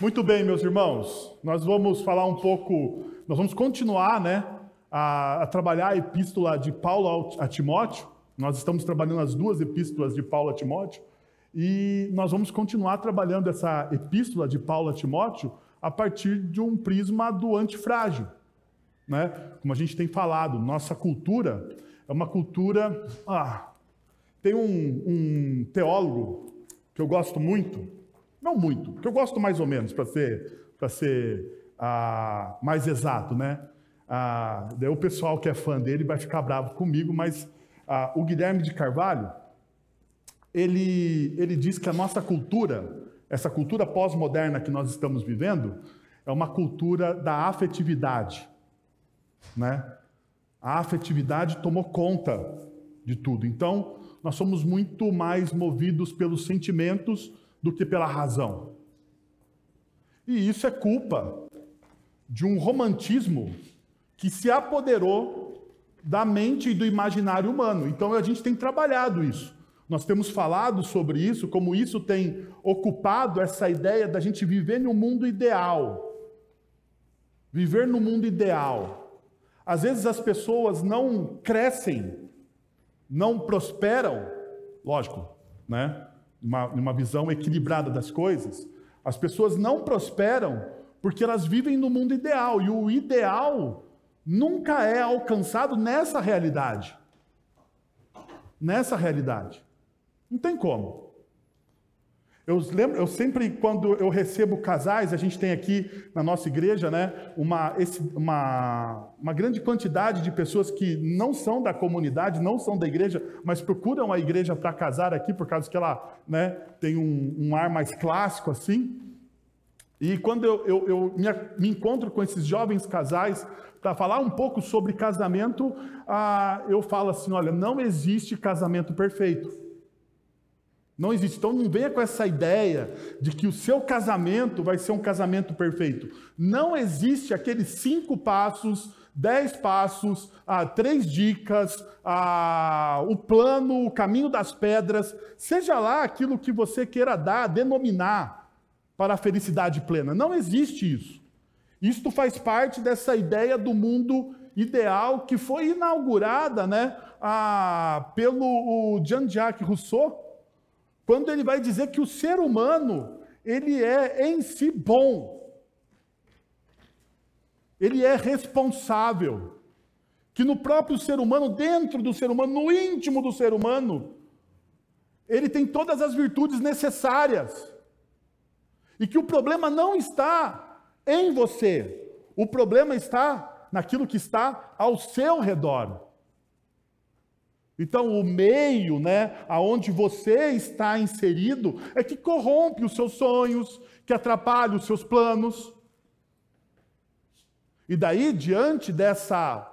Muito bem, meus irmãos, nós vamos falar um pouco, nós vamos continuar, né, a, a trabalhar a epístola de Paulo a Timóteo. Nós estamos trabalhando as duas epístolas de Paulo a Timóteo e nós vamos continuar trabalhando essa epístola de Paulo a Timóteo a partir de um prisma do antifrágil, né? Como a gente tem falado, nossa cultura é uma cultura. Ah, tem um, um teólogo que eu gosto muito, não muito, que eu gosto mais ou menos, para ser, pra ser ah, mais exato, né? Ah, daí o pessoal que é fã dele vai ficar bravo comigo, mas ah, o Guilherme de Carvalho, ele, ele diz que a nossa cultura, essa cultura pós-moderna que nós estamos vivendo, é uma cultura da afetividade. Né? A afetividade tomou conta de tudo. Então, nós somos muito mais movidos pelos sentimentos do que pela razão. E isso é culpa de um romantismo que se apoderou da mente e do imaginário humano. Então a gente tem trabalhado isso. Nós temos falado sobre isso, como isso tem ocupado essa ideia da gente viver no mundo ideal. Viver no mundo ideal. Às vezes as pessoas não crescem, não prosperam, lógico, né? Uma, uma visão equilibrada das coisas, as pessoas não prosperam porque elas vivem no mundo ideal. E o ideal nunca é alcançado nessa realidade. Nessa realidade. Não tem como. Eu lembro, eu sempre, quando eu recebo casais, a gente tem aqui na nossa igreja, né, uma, esse, uma, uma grande quantidade de pessoas que não são da comunidade, não são da igreja, mas procuram a igreja para casar aqui, por causa que ela né, tem um, um ar mais clássico assim. E quando eu, eu, eu me, me, encontro com esses jovens casais para falar um pouco sobre casamento, ah, eu falo assim: olha, não existe casamento perfeito. Não existe. Então não venha com essa ideia de que o seu casamento vai ser um casamento perfeito. Não existe aqueles cinco passos, dez passos, ah, três dicas, ah, o plano, o caminho das pedras, seja lá aquilo que você queira dar, denominar para a felicidade plena. Não existe isso. Isto faz parte dessa ideia do mundo ideal que foi inaugurada né, ah, pelo Jean-Jacques Rousseau quando ele vai dizer que o ser humano, ele é em si bom. Ele é responsável. Que no próprio ser humano, dentro do ser humano, no íntimo do ser humano, ele tem todas as virtudes necessárias. E que o problema não está em você, o problema está naquilo que está ao seu redor. Então, o meio, né, aonde você está inserido, é que corrompe os seus sonhos, que atrapalha os seus planos. E daí, diante dessa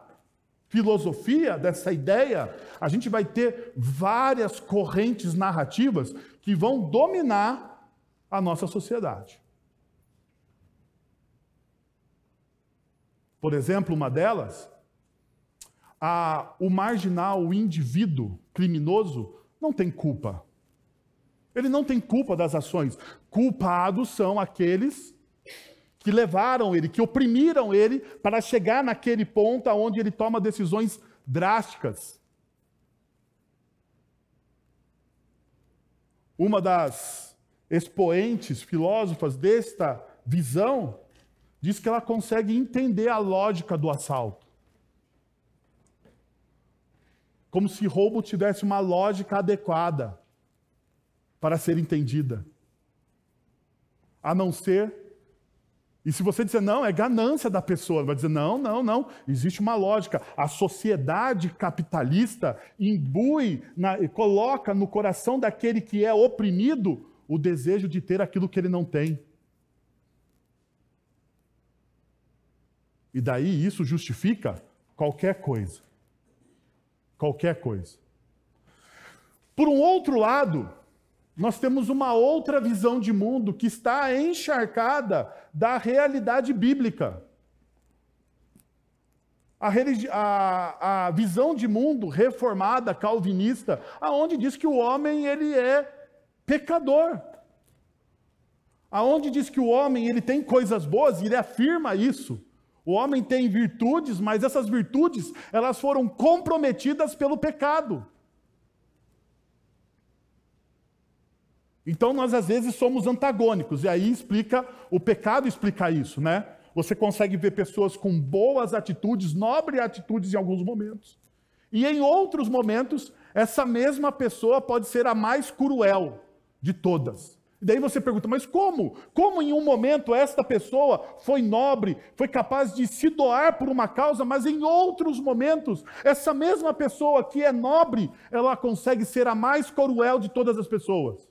filosofia, dessa ideia, a gente vai ter várias correntes narrativas que vão dominar a nossa sociedade. Por exemplo, uma delas a, o marginal, o indivíduo criminoso, não tem culpa. Ele não tem culpa das ações. Culpados são aqueles que levaram ele, que oprimiram ele para chegar naquele ponto onde ele toma decisões drásticas. Uma das expoentes filósofas desta visão diz que ela consegue entender a lógica do assalto. Como se roubo tivesse uma lógica adequada para ser entendida. A não ser. E se você disser, não, é ganância da pessoa, vai dizer, não, não, não, existe uma lógica. A sociedade capitalista imbui, na, coloca no coração daquele que é oprimido o desejo de ter aquilo que ele não tem. E daí isso justifica qualquer coisa qualquer coisa. Por um outro lado, nós temos uma outra visão de mundo que está encharcada da realidade bíblica. A, a, a, visão de mundo reformada, calvinista, aonde diz que o homem ele é pecador. aonde diz que o homem ele tem coisas boas, e ele afirma isso. O homem tem virtudes, mas essas virtudes, elas foram comprometidas pelo pecado. Então nós às vezes somos antagônicos, e aí explica, o pecado explica isso, né? Você consegue ver pessoas com boas atitudes, nobres atitudes em alguns momentos. E em outros momentos, essa mesma pessoa pode ser a mais cruel de todas. E daí você pergunta, mas como? Como em um momento esta pessoa foi nobre, foi capaz de se doar por uma causa, mas em outros momentos, essa mesma pessoa que é nobre, ela consegue ser a mais cruel de todas as pessoas?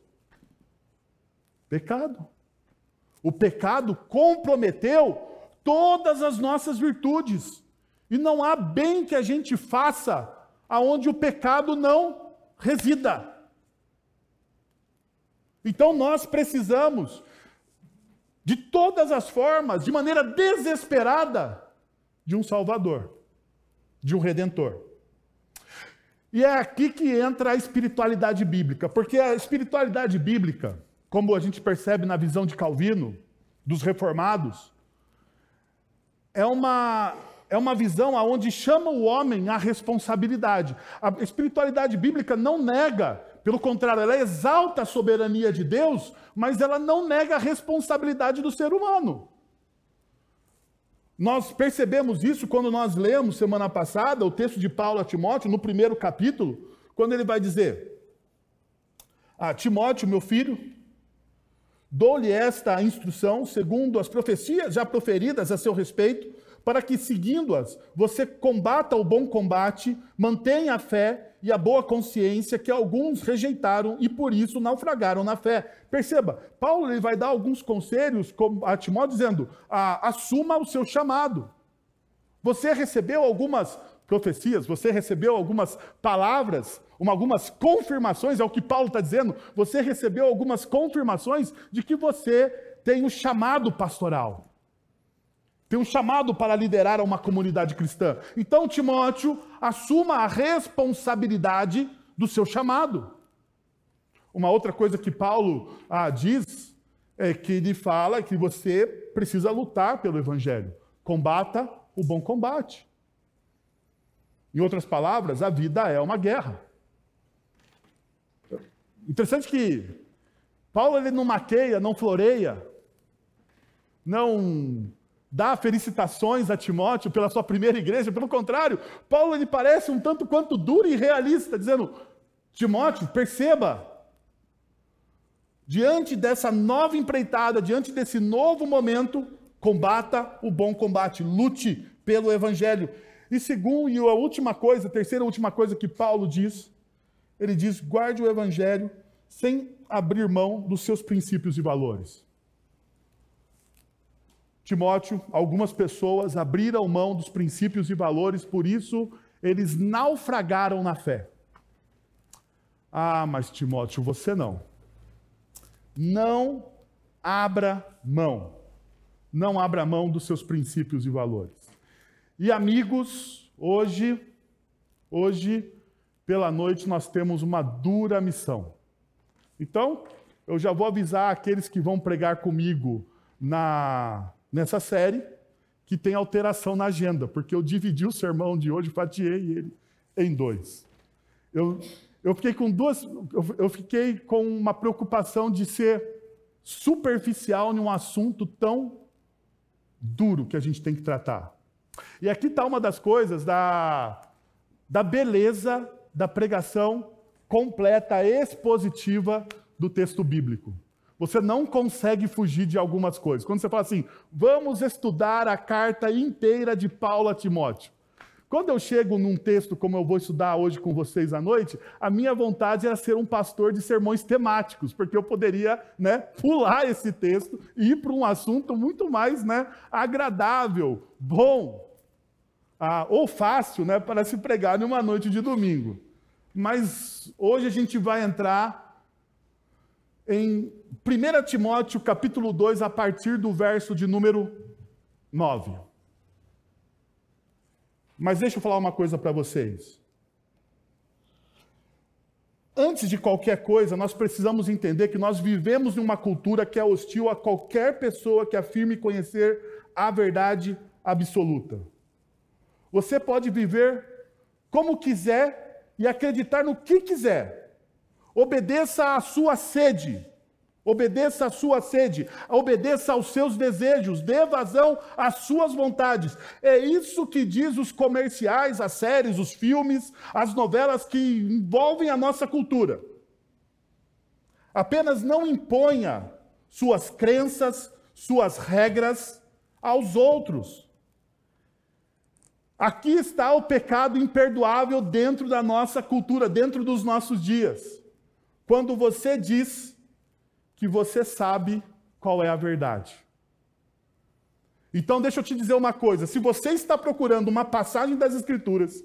Pecado. O pecado comprometeu todas as nossas virtudes. E não há bem que a gente faça aonde o pecado não resida. Então nós precisamos, de todas as formas, de maneira desesperada, de um Salvador, de um Redentor. E é aqui que entra a espiritualidade bíblica, porque a espiritualidade bíblica, como a gente percebe na visão de Calvino, dos reformados, é uma, é uma visão onde chama o homem à responsabilidade. A espiritualidade bíblica não nega, pelo contrário, ela exalta a soberania de Deus, mas ela não nega a responsabilidade do ser humano. Nós percebemos isso quando nós lemos semana passada o texto de Paulo a Timóteo, no primeiro capítulo, quando ele vai dizer: a Timóteo, meu filho, Dou-lhe esta instrução, segundo as profecias já proferidas a seu respeito, para que, seguindo-as, você combata o bom combate, mantenha a fé e a boa consciência que alguns rejeitaram e por isso naufragaram na fé. Perceba, Paulo ele vai dar alguns conselhos a Timóteo dizendo: assuma o seu chamado. Você recebeu algumas profecias, você recebeu algumas palavras uma, algumas confirmações, é o que Paulo está dizendo, você recebeu algumas confirmações de que você tem um chamado pastoral. Tem um chamado para liderar uma comunidade cristã. Então, Timóteo, assuma a responsabilidade do seu chamado. Uma outra coisa que Paulo ah, diz é que ele fala que você precisa lutar pelo evangelho. Combata o bom combate. Em outras palavras, a vida é uma guerra. Interessante que Paulo ele não maqueia, não floreia, não dá felicitações a Timóteo pela sua primeira igreja, pelo contrário, Paulo ele parece um tanto quanto duro e realista, dizendo: Timóteo, perceba, diante dessa nova empreitada, diante desse novo momento, combata o bom combate, lute pelo evangelho. E segundo, e a última coisa, a terceira e última coisa que Paulo diz, ele diz: guarde o evangelho sem abrir mão dos seus princípios e valores. Timóteo, algumas pessoas abriram mão dos princípios e valores, por isso eles naufragaram na fé. Ah, mas Timóteo, você não. Não abra mão. Não abra mão dos seus princípios e valores. E amigos, hoje, hoje pela noite nós temos uma dura missão. Então, eu já vou avisar aqueles que vão pregar comigo na, nessa série que tem alteração na agenda, porque eu dividi o sermão de hoje, fatiei ele em dois. Eu, eu fiquei com duas, eu, fiquei com uma preocupação de ser superficial em um assunto tão duro que a gente tem que tratar. E aqui está uma das coisas da, da beleza da pregação completa, expositiva do texto bíblico. Você não consegue fugir de algumas coisas. Quando você fala assim, vamos estudar a carta inteira de Paulo a Timóteo. Quando eu chego num texto como eu vou estudar hoje com vocês à noite, a minha vontade era ser um pastor de sermões temáticos, porque eu poderia né, pular esse texto e ir para um assunto muito mais né, agradável, bom, ah, ou fácil né, para se pregar numa noite de domingo. Mas hoje a gente vai entrar em 1 Timóteo capítulo 2, a partir do verso de número 9. Mas deixa eu falar uma coisa para vocês. Antes de qualquer coisa, nós precisamos entender que nós vivemos em uma cultura que é hostil a qualquer pessoa que afirme conhecer a verdade absoluta. Você pode viver como quiser e acreditar no que quiser. Obedeça à sua sede. Obedeça à sua sede, obedeça aos seus desejos, dê vazão às suas vontades. É isso que diz os comerciais, as séries, os filmes, as novelas que envolvem a nossa cultura. Apenas não imponha suas crenças, suas regras aos outros. Aqui está o pecado imperdoável dentro da nossa cultura, dentro dos nossos dias. Quando você diz que você sabe qual é a verdade. Então, deixa eu te dizer uma coisa: se você está procurando uma passagem das Escrituras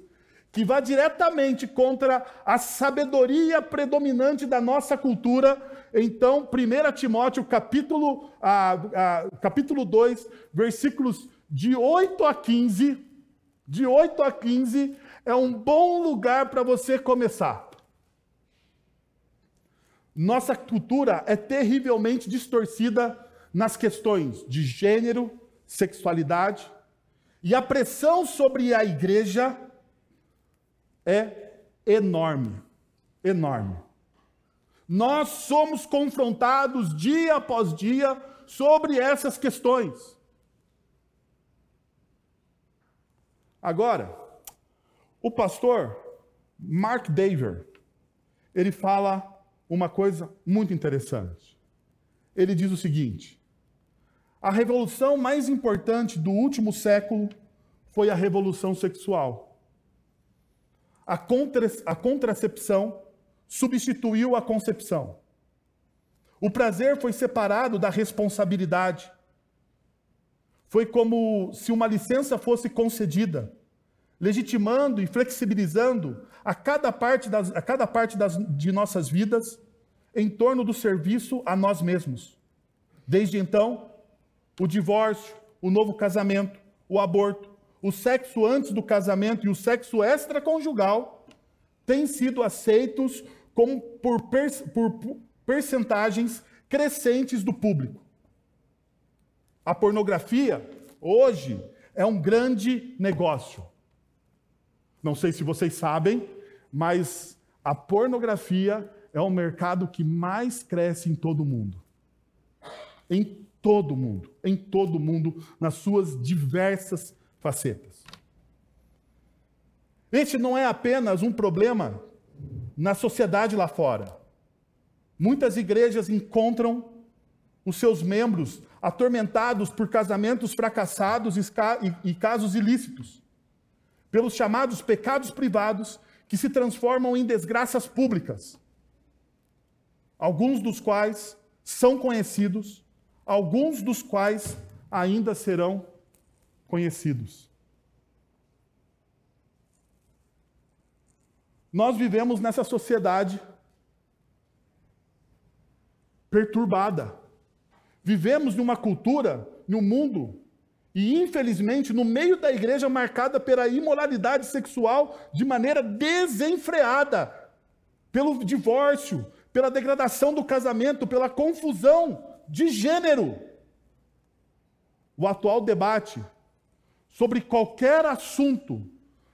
que vá diretamente contra a sabedoria predominante da nossa cultura, então, 1 Timóteo, capítulo, ah, ah, capítulo 2, versículos de 8 a 15, de 8 a 15, é um bom lugar para você começar. Nossa cultura é terrivelmente distorcida nas questões de gênero, sexualidade, e a pressão sobre a igreja é enorme. Enorme. Nós somos confrontados dia após dia sobre essas questões. Agora, o pastor Mark Daver, ele fala uma coisa muito interessante. Ele diz o seguinte: a revolução mais importante do último século foi a revolução sexual. A, contra, a contracepção substituiu a concepção. O prazer foi separado da responsabilidade. Foi como se uma licença fosse concedida, legitimando e flexibilizando a cada parte, das, a cada parte das, de nossas vidas em torno do serviço a nós mesmos. Desde então, o divórcio, o novo casamento, o aborto, o sexo antes do casamento e o sexo extraconjugal têm sido aceitos como por, per, por percentagens crescentes do público. A pornografia, hoje, é um grande negócio. Não sei se vocês sabem, mas a pornografia é o mercado que mais cresce em todo o mundo. Em todo o mundo, em todo o mundo, nas suas diversas facetas. Este não é apenas um problema na sociedade lá fora. Muitas igrejas encontram os seus membros atormentados por casamentos fracassados e casos ilícitos, pelos chamados pecados privados que se transformam em desgraças públicas, alguns dos quais são conhecidos, alguns dos quais ainda serão conhecidos. Nós vivemos nessa sociedade perturbada. Vivemos numa cultura, num mundo, e infelizmente no meio da igreja marcada pela imoralidade sexual de maneira desenfreada, pelo divórcio, pela degradação do casamento, pela confusão de gênero. O atual debate sobre qualquer assunto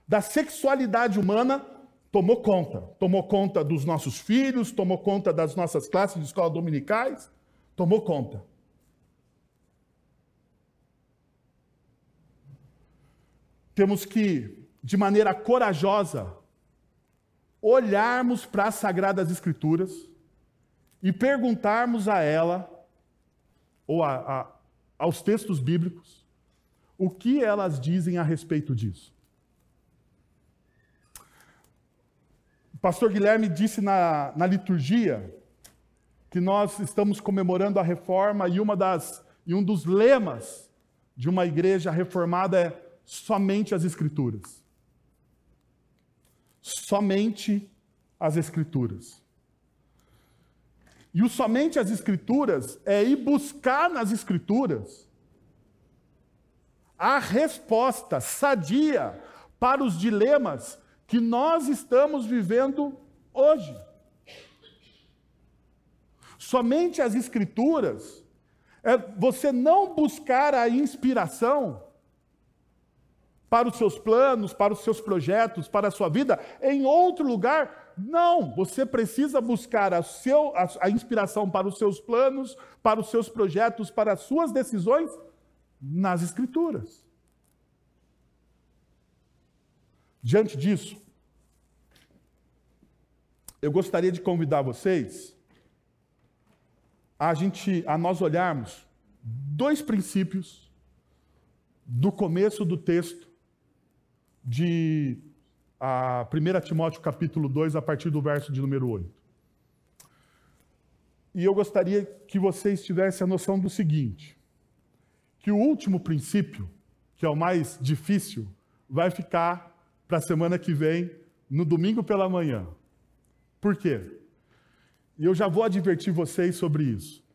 da sexualidade humana tomou conta. Tomou conta dos nossos filhos, tomou conta das nossas classes de escola dominicais, tomou conta. Temos que, de maneira corajosa, olharmos para as Sagradas Escrituras e perguntarmos a ela, ou a, a, aos textos bíblicos, o que elas dizem a respeito disso. O pastor Guilherme disse na, na liturgia que nós estamos comemorando a reforma e, uma das, e um dos lemas de uma igreja reformada é somente as Escrituras. Somente as Escrituras. E o somente as Escrituras é ir buscar nas Escrituras a resposta sadia para os dilemas que nós estamos vivendo hoje. somente as Escrituras, é você não buscar a inspiração para os seus planos, para os seus projetos, para a sua vida em outro lugar. Não, você precisa buscar a, seu, a, a inspiração para os seus planos, para os seus projetos, para as suas decisões nas Escrituras. Diante disso, eu gostaria de convidar vocês a gente, a nós olharmos dois princípios do começo do texto de a 1 Timóteo capítulo 2, a partir do verso de número 8. E eu gostaria que vocês tivessem a noção do seguinte: que o último princípio, que é o mais difícil, vai ficar para a semana que vem, no domingo pela manhã. Por quê? E eu já vou advertir vocês sobre isso.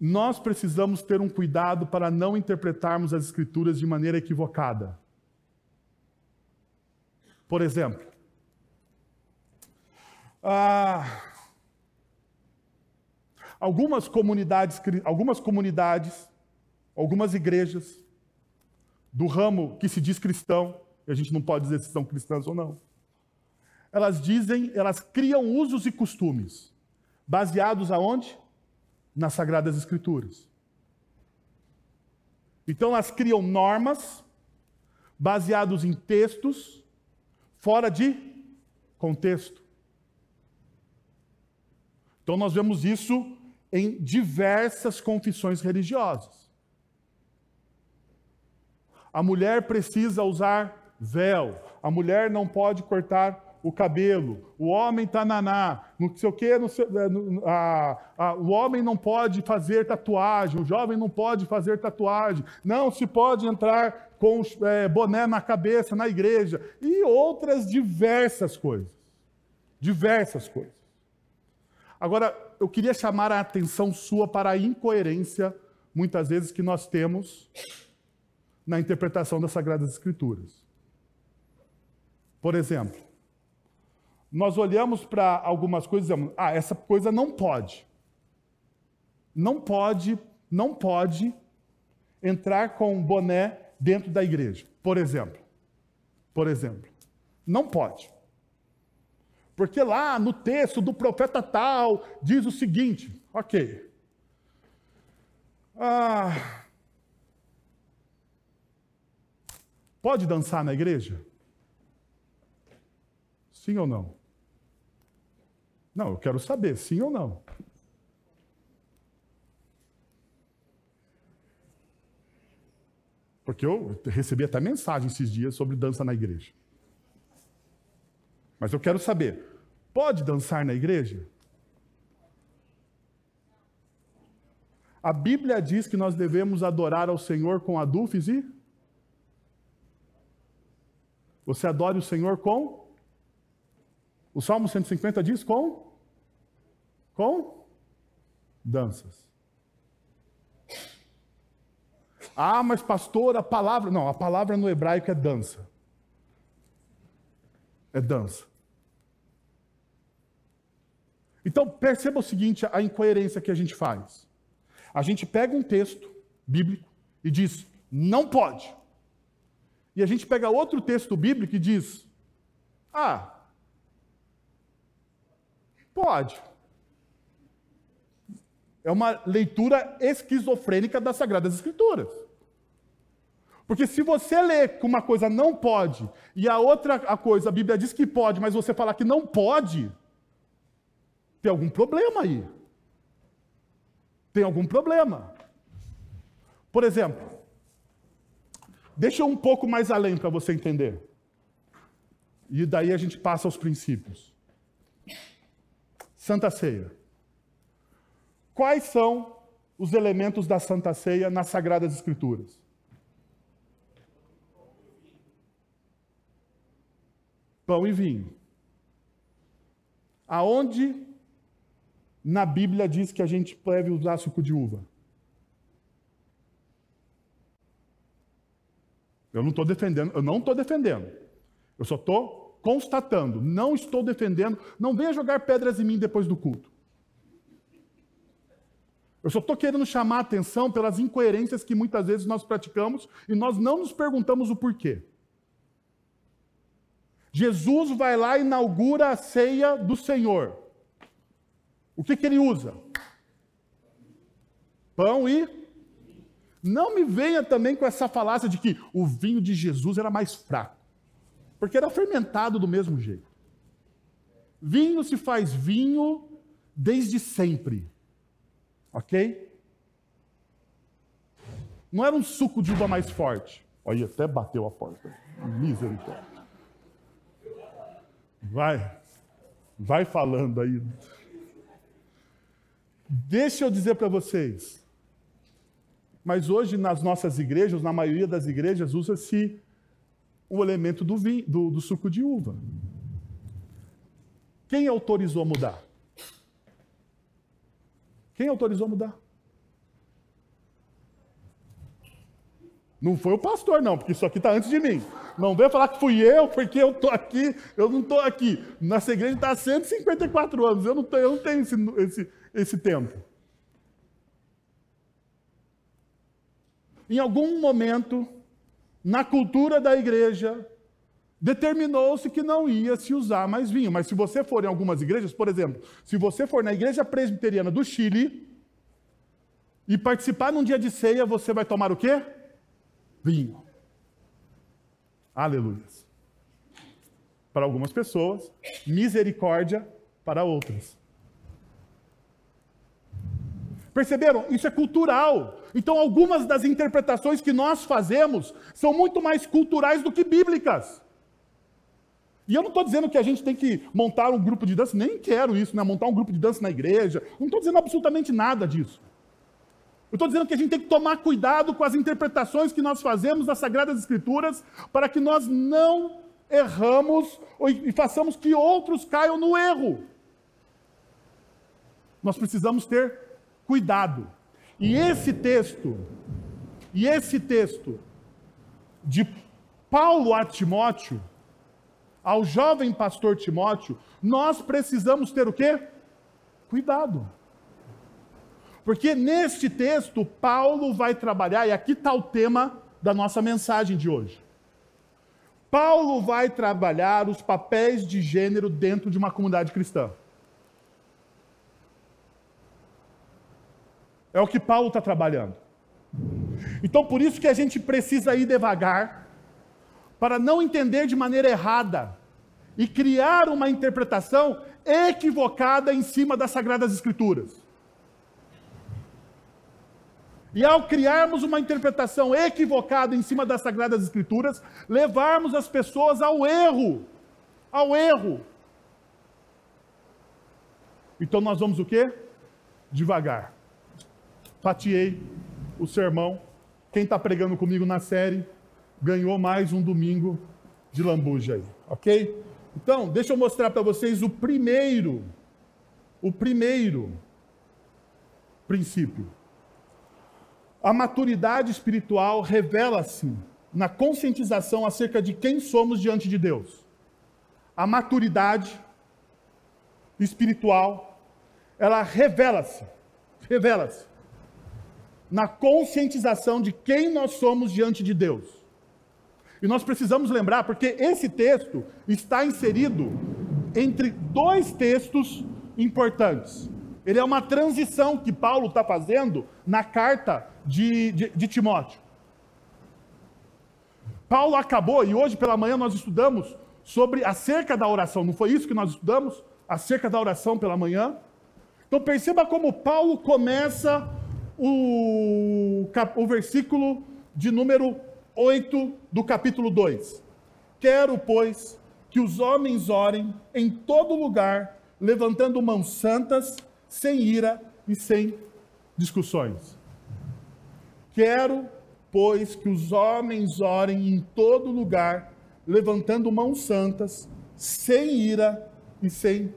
Nós precisamos ter um cuidado para não interpretarmos as Escrituras de maneira equivocada. Por exemplo, ah, algumas comunidades, algumas comunidades, algumas igrejas do ramo que se diz cristão, e a gente não pode dizer se são cristãs ou não elas dizem, elas criam usos e costumes, baseados aonde? Nas Sagradas Escrituras. Então elas criam normas baseados em textos fora de contexto. Então nós vemos isso em diversas confissões religiosas. A mulher precisa usar véu, a mulher não pode cortar o cabelo, o homem está naná, não sei o quê, sei, é, o homem não pode fazer tatuagem, o jovem não pode fazer tatuagem, não se pode entrar com é, boné na cabeça na igreja, e outras diversas coisas. Diversas coisas. Agora, eu queria chamar a atenção sua para a incoerência, muitas vezes, que nós temos na interpretação das Sagradas Escrituras. Por exemplo, nós olhamos para algumas coisas e dizemos: ah, essa coisa não pode. Não pode, não pode entrar com um boné dentro da igreja, por exemplo. Por exemplo. Não pode. Porque lá no texto do profeta tal diz o seguinte: ok. Ah, pode dançar na igreja? Sim ou não? Não, eu quero saber, sim ou não. Porque eu recebi até mensagem esses dias sobre dança na igreja. Mas eu quero saber: pode dançar na igreja? A Bíblia diz que nós devemos adorar ao Senhor com adufes e. Você adore o Senhor com o Salmo 150 diz com? Com? Danças. Ah, mas pastor, a palavra. Não, a palavra no hebraico é dança. É dança. Então, perceba o seguinte: a incoerência que a gente faz. A gente pega um texto bíblico e diz, não pode. E a gente pega outro texto bíblico e diz, ah, Pode. É uma leitura esquizofrênica das Sagradas Escrituras. Porque se você lê que uma coisa não pode e a outra a coisa, a Bíblia diz que pode, mas você falar que não pode, tem algum problema aí. Tem algum problema. Por exemplo, deixa um pouco mais além para você entender. E daí a gente passa aos princípios. Santa Ceia. Quais são os elementos da Santa Ceia nas Sagradas Escrituras? Pão e vinho. Aonde na Bíblia diz que a gente deve usar suco de uva? Eu não estou defendendo, eu não estou defendendo. Eu só estou constatando, não estou defendendo, não venha jogar pedras em mim depois do culto. Eu só estou querendo chamar a atenção pelas incoerências que muitas vezes nós praticamos e nós não nos perguntamos o porquê. Jesus vai lá e inaugura a ceia do Senhor. O que, que ele usa? Pão e. Não me venha também com essa falácia de que o vinho de Jesus era mais fraco, porque era fermentado do mesmo jeito. Vinho se faz vinho desde sempre. Ok? Não era um suco de uva mais forte. Olha, até bateu a porta. Misericórdia. Vai. Vai falando aí. Deixa eu dizer para vocês. Mas hoje, nas nossas igrejas, na maioria das igrejas, usa-se o elemento do, vinho, do, do suco de uva. Quem autorizou mudar? Quem autorizou mudar? Não foi o pastor, não, porque isso aqui está antes de mim. Não venha falar que fui eu, porque eu estou aqui, eu não estou aqui. Nossa igreja está há 154 anos, eu não, tenho, eu não tenho esse, esse, esse tempo. Em algum momento, na cultura da igreja, determinou-se que não ia se usar mais vinho. Mas se você for em algumas igrejas, por exemplo, se você for na igreja presbiteriana do Chile e participar num dia de ceia, você vai tomar o quê? Vinho. Aleluia. Para algumas pessoas, misericórdia para outras. Perceberam? Isso é cultural. Então, algumas das interpretações que nós fazemos são muito mais culturais do que bíblicas. E eu não estou dizendo que a gente tem que montar um grupo de dança, nem quero isso, né? montar um grupo de dança na igreja. Não estou dizendo absolutamente nada disso. Eu estou dizendo que a gente tem que tomar cuidado com as interpretações que nós fazemos das Sagradas Escrituras para que nós não erramos e façamos que outros caiam no erro. Nós precisamos ter cuidado. E esse texto, e esse texto de Paulo a Timóteo, ao jovem pastor Timóteo, nós precisamos ter o quê? Cuidado. Porque neste texto, Paulo vai trabalhar, e aqui está o tema da nossa mensagem de hoje. Paulo vai trabalhar os papéis de gênero dentro de uma comunidade cristã. É o que Paulo está trabalhando. Então, por isso que a gente precisa ir devagar, para não entender de maneira errada e criar uma interpretação equivocada em cima das Sagradas Escrituras. E ao criarmos uma interpretação equivocada em cima das Sagradas Escrituras, levarmos as pessoas ao erro. Ao erro. Então nós vamos o quê? Devagar. Fatiei o sermão. Quem está pregando comigo na série ganhou mais um domingo de lambuja aí, ok? Então, deixa eu mostrar para vocês o primeiro, o primeiro princípio. A maturidade espiritual revela-se na conscientização acerca de quem somos diante de Deus. A maturidade espiritual, ela revela-se, revela-se na conscientização de quem nós somos diante de Deus. E nós precisamos lembrar, porque esse texto está inserido entre dois textos importantes. Ele é uma transição que Paulo está fazendo na carta de, de, de Timóteo. Paulo acabou, e hoje pela manhã nós estudamos sobre acerca da oração, não foi isso que nós estudamos? Acerca da oração pela manhã. Então perceba como Paulo começa o, o versículo de número 8 do capítulo 2. Quero, pois, que os homens orem em todo lugar, levantando mãos santas, sem ira e sem discussões. Quero, pois, que os homens orem em todo lugar, levantando mãos santas, sem ira e sem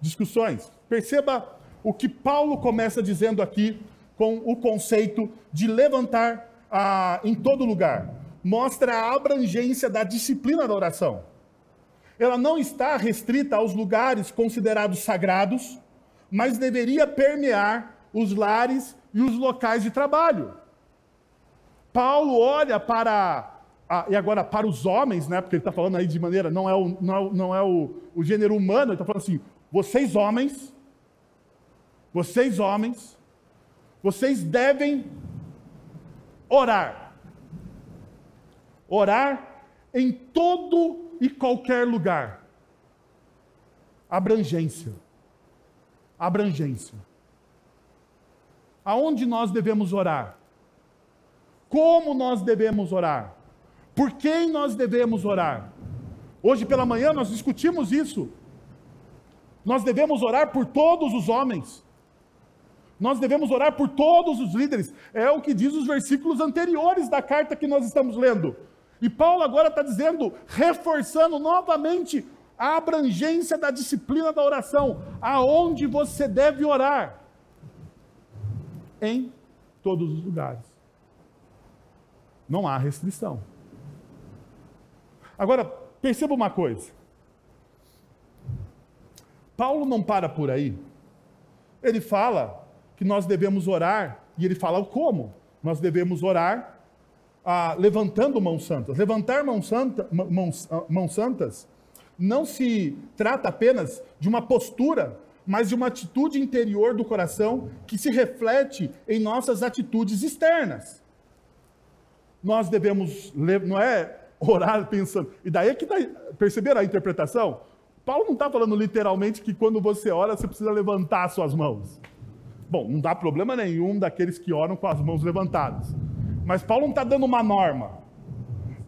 discussões. Perceba o que Paulo começa dizendo aqui com o conceito de levantar ah, em todo lugar. Mostra a abrangência da disciplina da oração. Ela não está restrita aos lugares considerados sagrados, mas deveria permear os lares e os locais de trabalho. Paulo olha para e agora para os homens, né? Porque ele está falando aí de maneira não é o, não é, não é o, o gênero humano. Ele está falando assim: vocês homens, vocês homens, vocês devem orar, orar em todo e qualquer lugar. Abrangência, abrangência. Aonde nós devemos orar? Como nós devemos orar? Por quem nós devemos orar? Hoje pela manhã nós discutimos isso. Nós devemos orar por todos os homens. Nós devemos orar por todos os líderes. É o que diz os versículos anteriores da carta que nós estamos lendo. E Paulo agora está dizendo, reforçando novamente a abrangência da disciplina da oração. Aonde você deve orar? em todos os lugares. Não há restrição. Agora, perceba uma coisa. Paulo não para por aí. Ele fala que nós devemos orar, e ele fala o como. Nós devemos orar ah, levantando mãos santas. Levantar mãos, santa, mãos, ah, mãos santas não se trata apenas de uma postura mas de uma atitude interior do coração que se reflete em nossas atitudes externas. Nós devemos, não é orar pensando. E daí é que está. Perceberam a interpretação? Paulo não está falando literalmente que quando você ora, você precisa levantar suas mãos. Bom, não dá problema nenhum daqueles que oram com as mãos levantadas. Mas Paulo não está dando uma norma.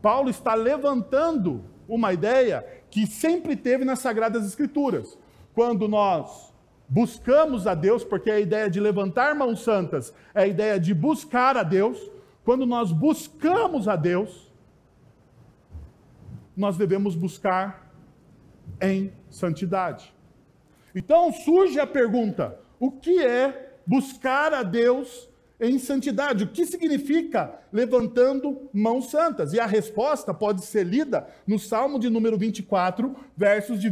Paulo está levantando uma ideia que sempre teve nas Sagradas Escrituras. Quando nós buscamos a Deus, porque a ideia de levantar mãos santas é a ideia de buscar a Deus. Quando nós buscamos a Deus, nós devemos buscar em santidade. Então surge a pergunta: o que é buscar a Deus em santidade? O que significa levantando mãos santas? E a resposta pode ser lida no Salmo de número 24, versos, de,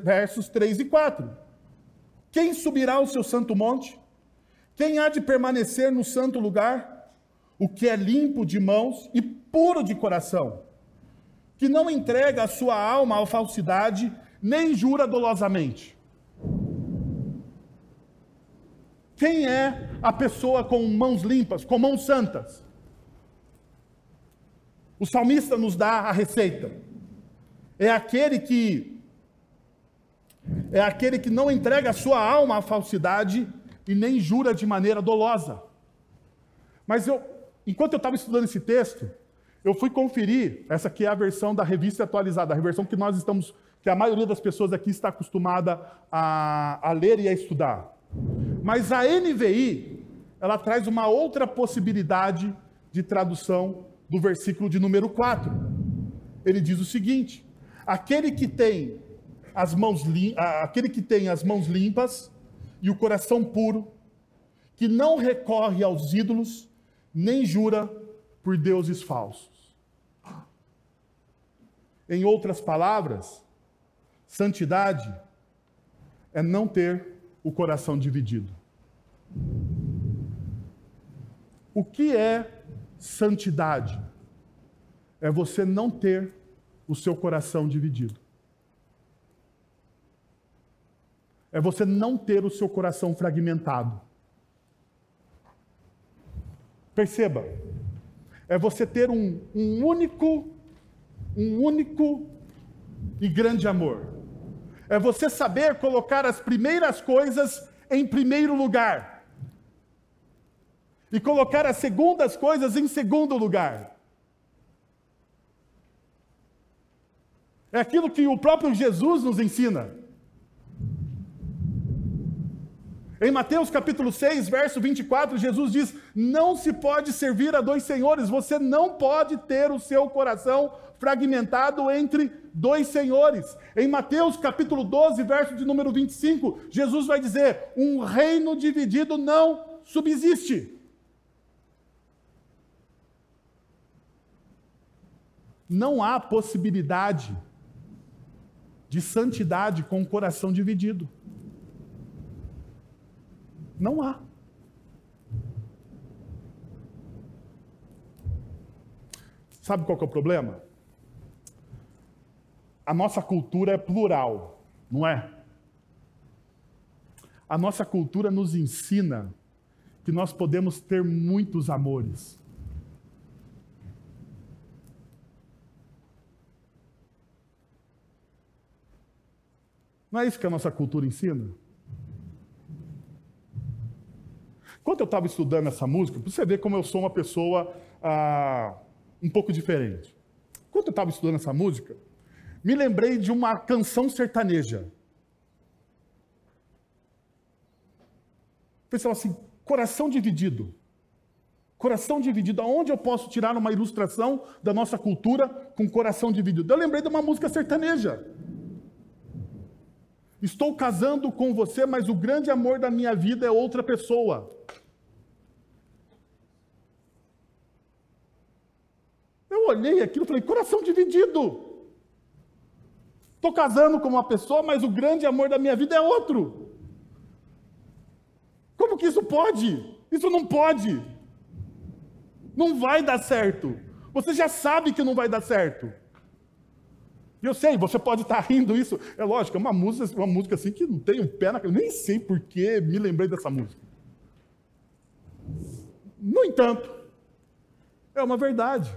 versos 3 e 4. Quem subirá ao seu santo monte? Quem há de permanecer no santo lugar? O que é limpo de mãos e puro de coração, que não entrega a sua alma à falsidade, nem jura dolosamente. Quem é a pessoa com mãos limpas, com mãos santas? O salmista nos dá a receita. É aquele que é aquele que não entrega a sua alma à falsidade e nem jura de maneira dolosa. Mas eu, enquanto eu estava estudando esse texto, eu fui conferir, essa aqui é a versão da revista atualizada, a versão que nós estamos, que a maioria das pessoas aqui está acostumada a, a ler e a estudar. Mas a NVI, ela traz uma outra possibilidade de tradução do versículo de número 4. Ele diz o seguinte: aquele que tem as mãos aquele que tem as mãos limpas e o coração puro, que não recorre aos ídolos, nem jura por deuses falsos. Em outras palavras, santidade é não ter o coração dividido. O que é santidade? É você não ter o seu coração dividido. é você não ter o seu coração fragmentado. Perceba, é você ter um, um único, um único e grande amor. É você saber colocar as primeiras coisas em primeiro lugar. E colocar as segundas coisas em segundo lugar. É aquilo que o próprio Jesus nos ensina. Em Mateus capítulo 6, verso 24, Jesus diz: Não se pode servir a dois senhores, você não pode ter o seu coração fragmentado entre dois senhores. Em Mateus capítulo 12, verso de número 25, Jesus vai dizer: um reino dividido não subsiste. Não há possibilidade de santidade com o coração dividido. Não há. Sabe qual é o problema? A nossa cultura é plural, não é? A nossa cultura nos ensina que nós podemos ter muitos amores. Não é isso que a nossa cultura ensina? Quando eu estava estudando essa música, você vê como eu sou uma pessoa ah, um pouco diferente. Quando eu estava estudando essa música, me lembrei de uma canção sertaneja. Pensava assim, coração dividido. Coração dividido. Aonde eu posso tirar uma ilustração da nossa cultura com coração dividido? Eu lembrei de uma música sertaneja. Estou casando com você, mas o grande amor da minha vida é outra pessoa. Eu olhei aquilo e falei: coração dividido. Estou casando com uma pessoa, mas o grande amor da minha vida é outro. Como que isso pode? Isso não pode. Não vai dar certo. Você já sabe que não vai dar certo. Eu sei, você pode estar rindo isso. É lógico, é uma música, uma música assim que não tem um pé na nem sei por que me lembrei dessa música. No entanto, é uma verdade.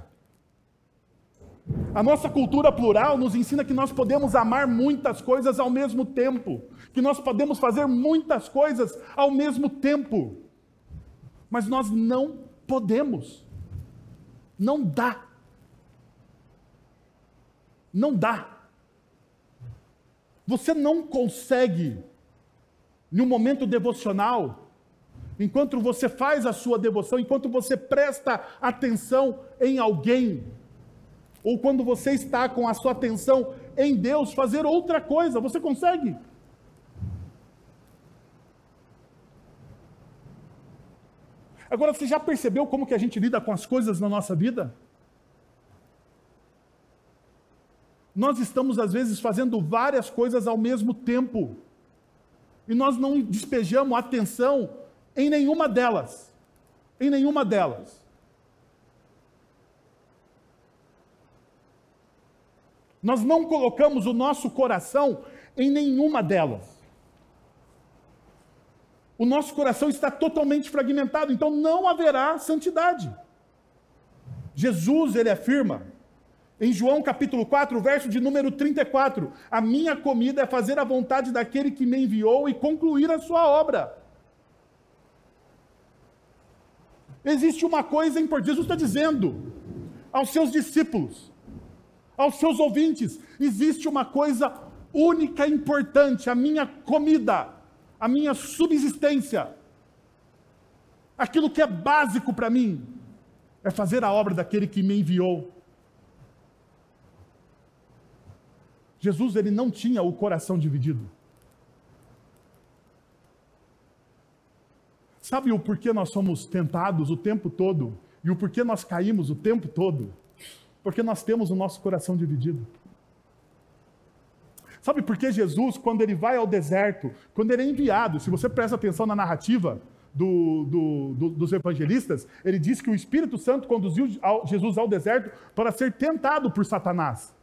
A nossa cultura plural nos ensina que nós podemos amar muitas coisas ao mesmo tempo, que nós podemos fazer muitas coisas ao mesmo tempo. Mas nós não podemos. Não dá. Não dá. Você não consegue, em um momento devocional, enquanto você faz a sua devoção, enquanto você presta atenção em alguém, ou quando você está com a sua atenção em Deus, fazer outra coisa, você consegue? Agora, você já percebeu como que a gente lida com as coisas na nossa vida? nós estamos, às vezes, fazendo várias coisas ao mesmo tempo. E nós não despejamos atenção em nenhuma delas. Em nenhuma delas. Nós não colocamos o nosso coração em nenhuma delas. O nosso coração está totalmente fragmentado, então não haverá santidade. Jesus, ele afirma em João capítulo 4, verso de número 34, a minha comida é fazer a vontade daquele que me enviou e concluir a sua obra. Existe uma coisa importante, Jesus está dizendo aos seus discípulos, aos seus ouvintes, existe uma coisa única e importante, a minha comida, a minha subsistência, aquilo que é básico para mim, é fazer a obra daquele que me enviou. Jesus ele não tinha o coração dividido. Sabe o porquê nós somos tentados o tempo todo e o porquê nós caímos o tempo todo? Porque nós temos o nosso coração dividido. Sabe por que Jesus, quando ele vai ao deserto, quando ele é enviado, se você presta atenção na narrativa do, do, do, dos evangelistas, ele diz que o Espírito Santo conduziu Jesus ao deserto para ser tentado por Satanás.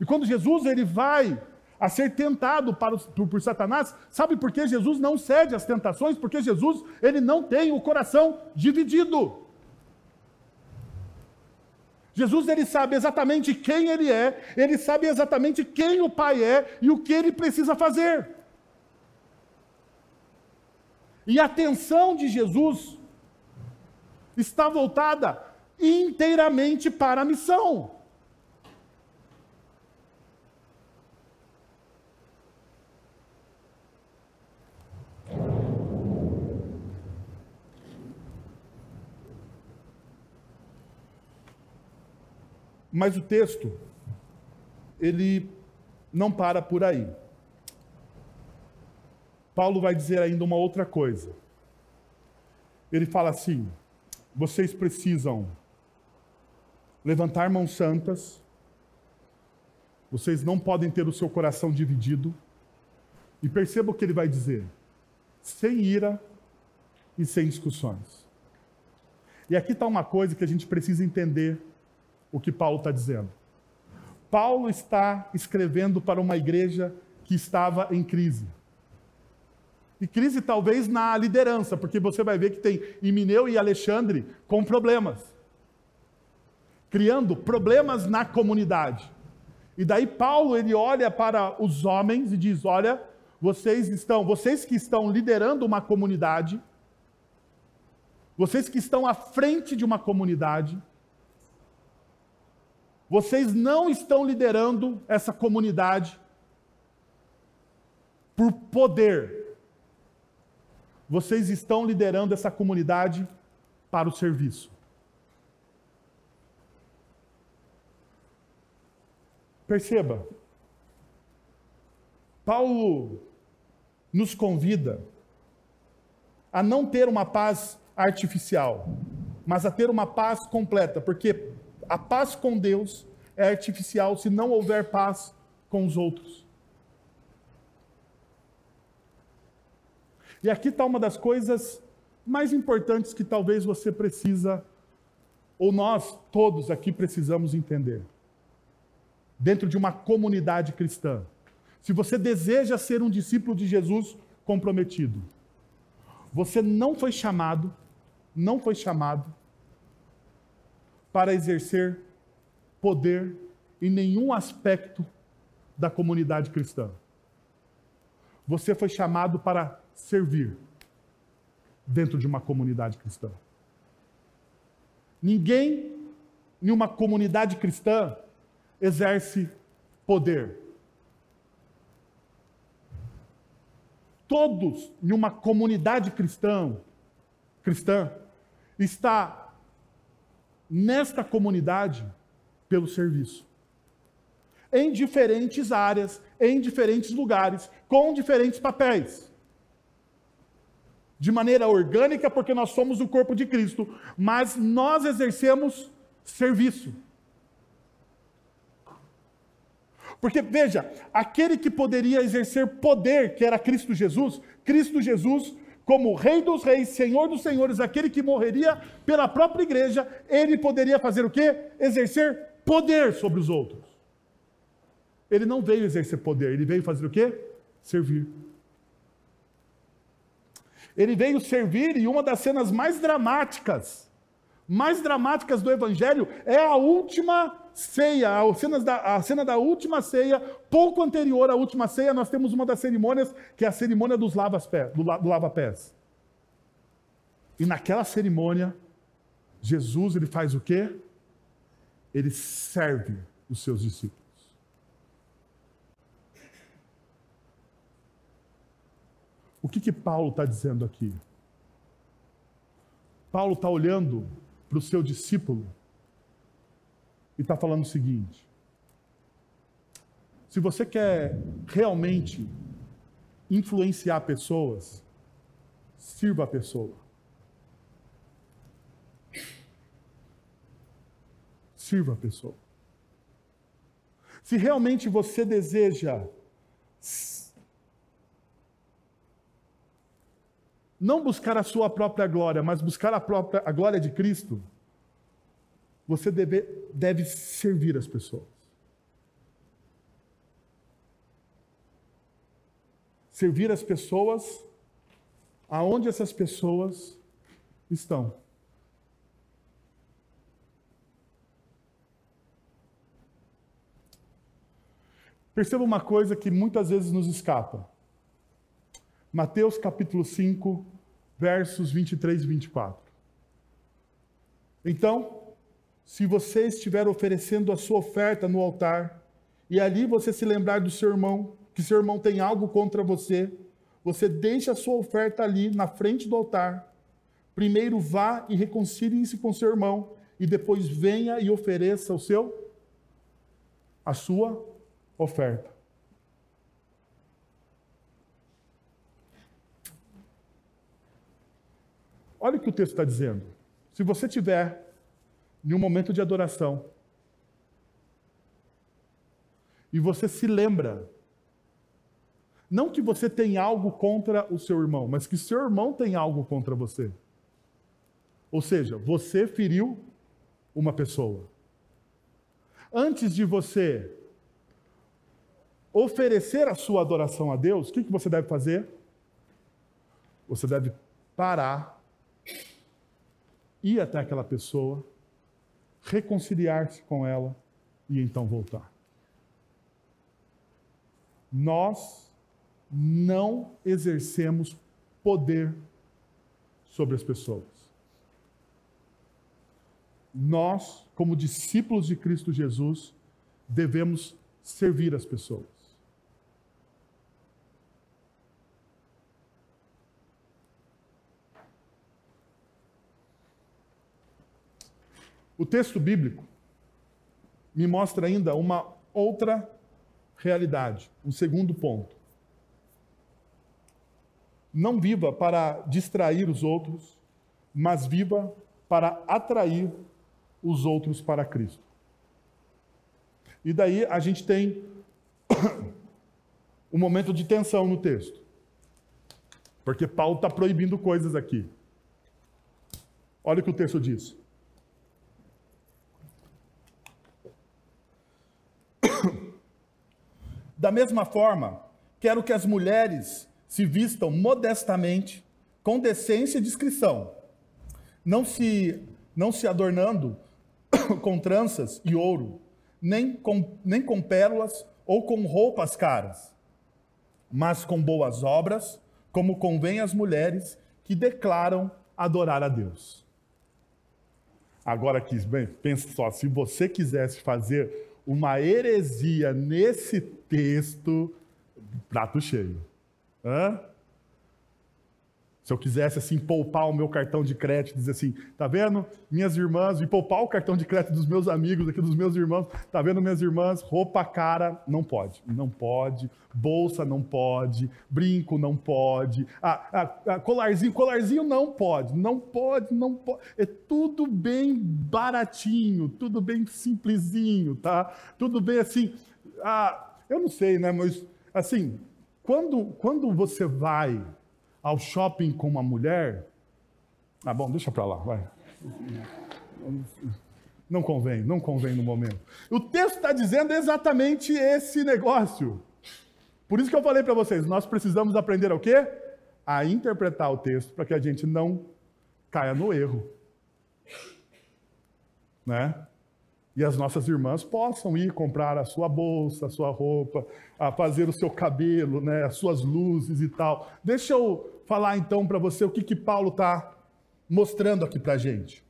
E quando Jesus ele vai a ser tentado para, por, por, Satanás, sabe por que Jesus não cede às tentações? Porque Jesus ele não tem o coração dividido. Jesus ele sabe exatamente quem ele é, ele sabe exatamente quem o Pai é e o que ele precisa fazer. E a atenção de Jesus está voltada inteiramente para a missão. Mas o texto, ele não para por aí. Paulo vai dizer ainda uma outra coisa. Ele fala assim: vocês precisam levantar mãos santas, vocês não podem ter o seu coração dividido. E perceba o que ele vai dizer: sem ira e sem discussões. E aqui está uma coisa que a gente precisa entender o que Paulo está dizendo. Paulo está escrevendo para uma igreja que estava em crise. E crise talvez na liderança, porque você vai ver que tem Imineu e Alexandre com problemas. Criando problemas na comunidade. E daí Paulo ele olha para os homens e diz: "Olha, vocês estão, vocês que estão liderando uma comunidade, vocês que estão à frente de uma comunidade, vocês não estão liderando essa comunidade por poder. Vocês estão liderando essa comunidade para o serviço. Perceba, Paulo nos convida a não ter uma paz artificial, mas a ter uma paz completa, porque a paz com Deus é artificial se não houver paz com os outros. E aqui está uma das coisas mais importantes que talvez você precisa, ou nós todos aqui precisamos entender. Dentro de uma comunidade cristã. Se você deseja ser um discípulo de Jesus comprometido, você não foi chamado, não foi chamado para exercer poder em nenhum aspecto da comunidade cristã. Você foi chamado para servir dentro de uma comunidade cristã. Ninguém em uma comunidade cristã exerce poder. Todos em uma comunidade cristã, cristã está nesta comunidade pelo serviço. Em diferentes áreas, em diferentes lugares, com diferentes papéis. De maneira orgânica, porque nós somos o corpo de Cristo, mas nós exercemos serviço. Porque veja, aquele que poderia exercer poder, que era Cristo Jesus, Cristo Jesus como Rei dos Reis, Senhor dos Senhores, aquele que morreria pela própria igreja, ele poderia fazer o quê? Exercer poder sobre os outros. Ele não veio exercer poder, ele veio fazer o quê? Servir. Ele veio servir e uma das cenas mais dramáticas, mais dramáticas do Evangelho é a última ceia, a cena, da, a cena da última ceia, pouco anterior à última ceia, nós temos uma das cerimônias, que é a cerimônia dos lava-pés. Do, do lava -pés. E naquela cerimônia, Jesus ele faz o quê? Ele serve os seus discípulos. O que, que Paulo está dizendo aqui? Paulo está olhando para o seu discípulo e está falando o seguinte: se você quer realmente influenciar pessoas, sirva a pessoa. Sirva a pessoa. Se realmente você deseja não buscar a sua própria glória, mas buscar a própria a glória de Cristo, você deve, deve servir as pessoas. Servir as pessoas aonde essas pessoas estão. Perceba uma coisa que muitas vezes nos escapa. Mateus capítulo 5, versos 23 e 24. Então, se você estiver oferecendo a sua oferta no altar, e ali você se lembrar do seu irmão, que seu irmão tem algo contra você, você deixa a sua oferta ali na frente do altar. Primeiro vá e reconcilie-se com seu irmão, e depois venha e ofereça o seu a sua oferta. Olha o que o texto está dizendo. Se você tiver em um momento de adoração. E você se lembra. Não que você tem algo contra o seu irmão, mas que seu irmão tem algo contra você. Ou seja, você feriu uma pessoa. antes de você oferecer a sua adoração a Deus, o que, que você deve fazer? Você deve parar, ir até aquela pessoa, reconciliar-se com ela e então voltar. Nós não exercemos poder sobre as pessoas. Nós, como discípulos de Cristo Jesus, devemos servir as pessoas. O texto bíblico me mostra ainda uma outra realidade, um segundo ponto. Não viva para distrair os outros, mas viva para atrair os outros para Cristo. E daí a gente tem um momento de tensão no texto. Porque Paulo está proibindo coisas aqui. Olha o que o texto diz. Da mesma forma, quero que as mulheres se vistam modestamente, com decência e discrição, não se, não se adornando com tranças e ouro, nem com, nem com pérolas ou com roupas caras, mas com boas obras, como convém às mulheres que declaram adorar a Deus. Agora, bem, pensa só, se você quisesse fazer uma heresia nesse texto, prato cheio. Hã? Se eu quisesse assim poupar o meu cartão de crédito, dizer assim, tá vendo, minhas irmãs, e poupar o cartão de crédito dos meus amigos aqui, dos meus irmãos, tá vendo, minhas irmãs, roupa cara, não pode, não pode, bolsa não pode, brinco não pode, ah, ah, ah, colarzinho, colarzinho não pode, não pode, não pode, é tudo bem baratinho, tudo bem simplesinho, tá? Tudo bem assim, ah, eu não sei, né, mas assim, quando, quando você vai ao shopping com uma mulher. Ah, bom, deixa para lá, vai. Não convém, não convém no momento. O texto está dizendo exatamente esse negócio. Por isso que eu falei para vocês, nós precisamos aprender o quê? A interpretar o texto para que a gente não caia no erro. Né? E as nossas irmãs possam ir comprar a sua bolsa, a sua roupa, a fazer o seu cabelo, né, as suas luzes e tal. Deixa eu falar então para você o que, que Paulo está mostrando aqui para a gente.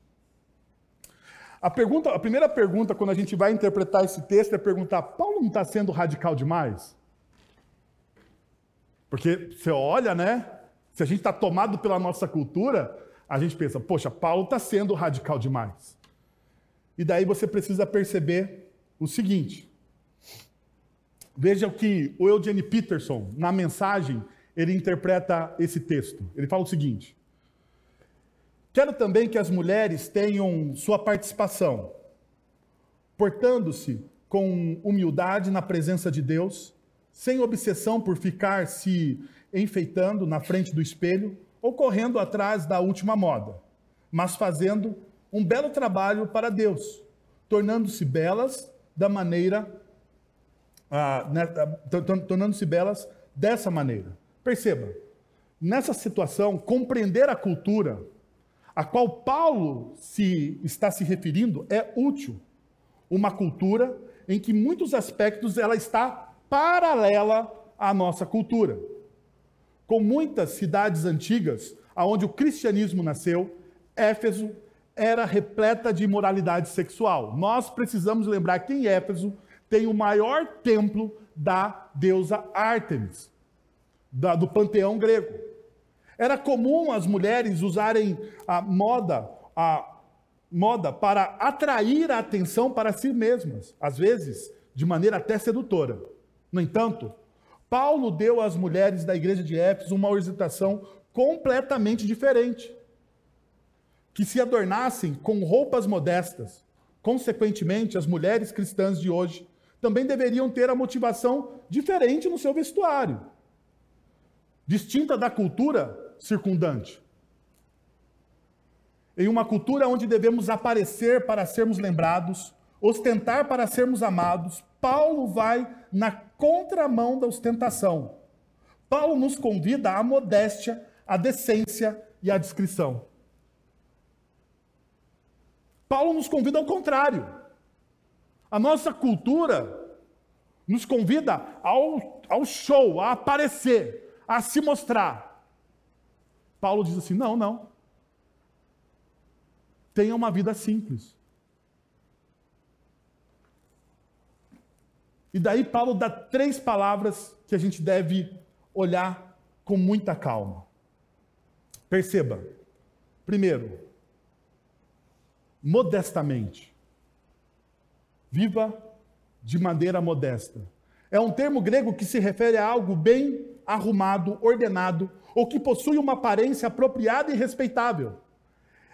A, pergunta, a primeira pergunta, quando a gente vai interpretar esse texto, é perguntar: Paulo não está sendo radical demais? Porque você olha, né? Se a gente está tomado pela nossa cultura, a gente pensa: poxa, Paulo está sendo radical demais. E daí você precisa perceber o seguinte. Veja o que o Eugene Peterson, na mensagem, ele interpreta esse texto. Ele fala o seguinte: Quero também que as mulheres tenham sua participação, portando-se com humildade na presença de Deus, sem obsessão por ficar se enfeitando na frente do espelho ou correndo atrás da última moda, mas fazendo um belo trabalho para Deus, tornando-se belas da maneira, ah, né, tornando-se belas dessa maneira. Perceba, nessa situação, compreender a cultura a qual Paulo se está se referindo é útil. Uma cultura em que muitos aspectos ela está paralela à nossa cultura. Com muitas cidades antigas, aonde o cristianismo nasceu, Éfeso era repleta de imoralidade sexual. Nós precisamos lembrar que em Éfeso tem o maior templo da deusa Ártemis da, do panteão grego. Era comum as mulheres usarem a moda, a moda para atrair a atenção para si mesmas, às vezes de maneira até sedutora. No entanto, Paulo deu às mulheres da igreja de Éfeso uma orientação completamente diferente. Que se adornassem com roupas modestas. Consequentemente, as mulheres cristãs de hoje também deveriam ter a motivação diferente no seu vestuário distinta da cultura circundante. Em uma cultura onde devemos aparecer para sermos lembrados, ostentar para sermos amados, Paulo vai na contramão da ostentação. Paulo nos convida à modéstia, à decência e à discrição. Paulo nos convida ao contrário. A nossa cultura nos convida ao, ao show, a aparecer, a se mostrar. Paulo diz assim: não, não. Tenha uma vida simples. E daí Paulo dá três palavras que a gente deve olhar com muita calma. Perceba. Primeiro, modestamente. Viva de maneira modesta. É um termo grego que se refere a algo bem arrumado, ordenado, ou que possui uma aparência apropriada e respeitável.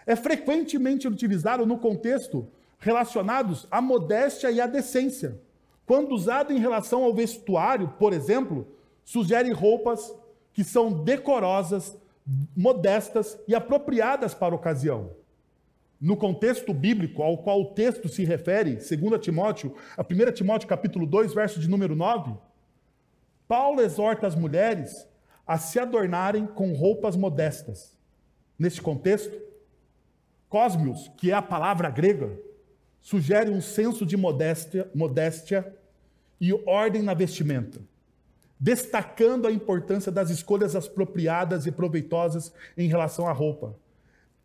É frequentemente utilizado no contexto relacionados à modéstia e à decência. Quando usado em relação ao vestuário, por exemplo, sugere roupas que são decorosas, modestas e apropriadas para a ocasião. No contexto bíblico ao qual o texto se refere, 2 Timóteo, a 1 Timóteo capítulo 2, verso de número 9, Paulo exorta as mulheres a se adornarem com roupas modestas. Neste contexto, cosmios, que é a palavra grega, sugere um senso de modéstia, modéstia e ordem na vestimenta, destacando a importância das escolhas apropriadas e proveitosas em relação à roupa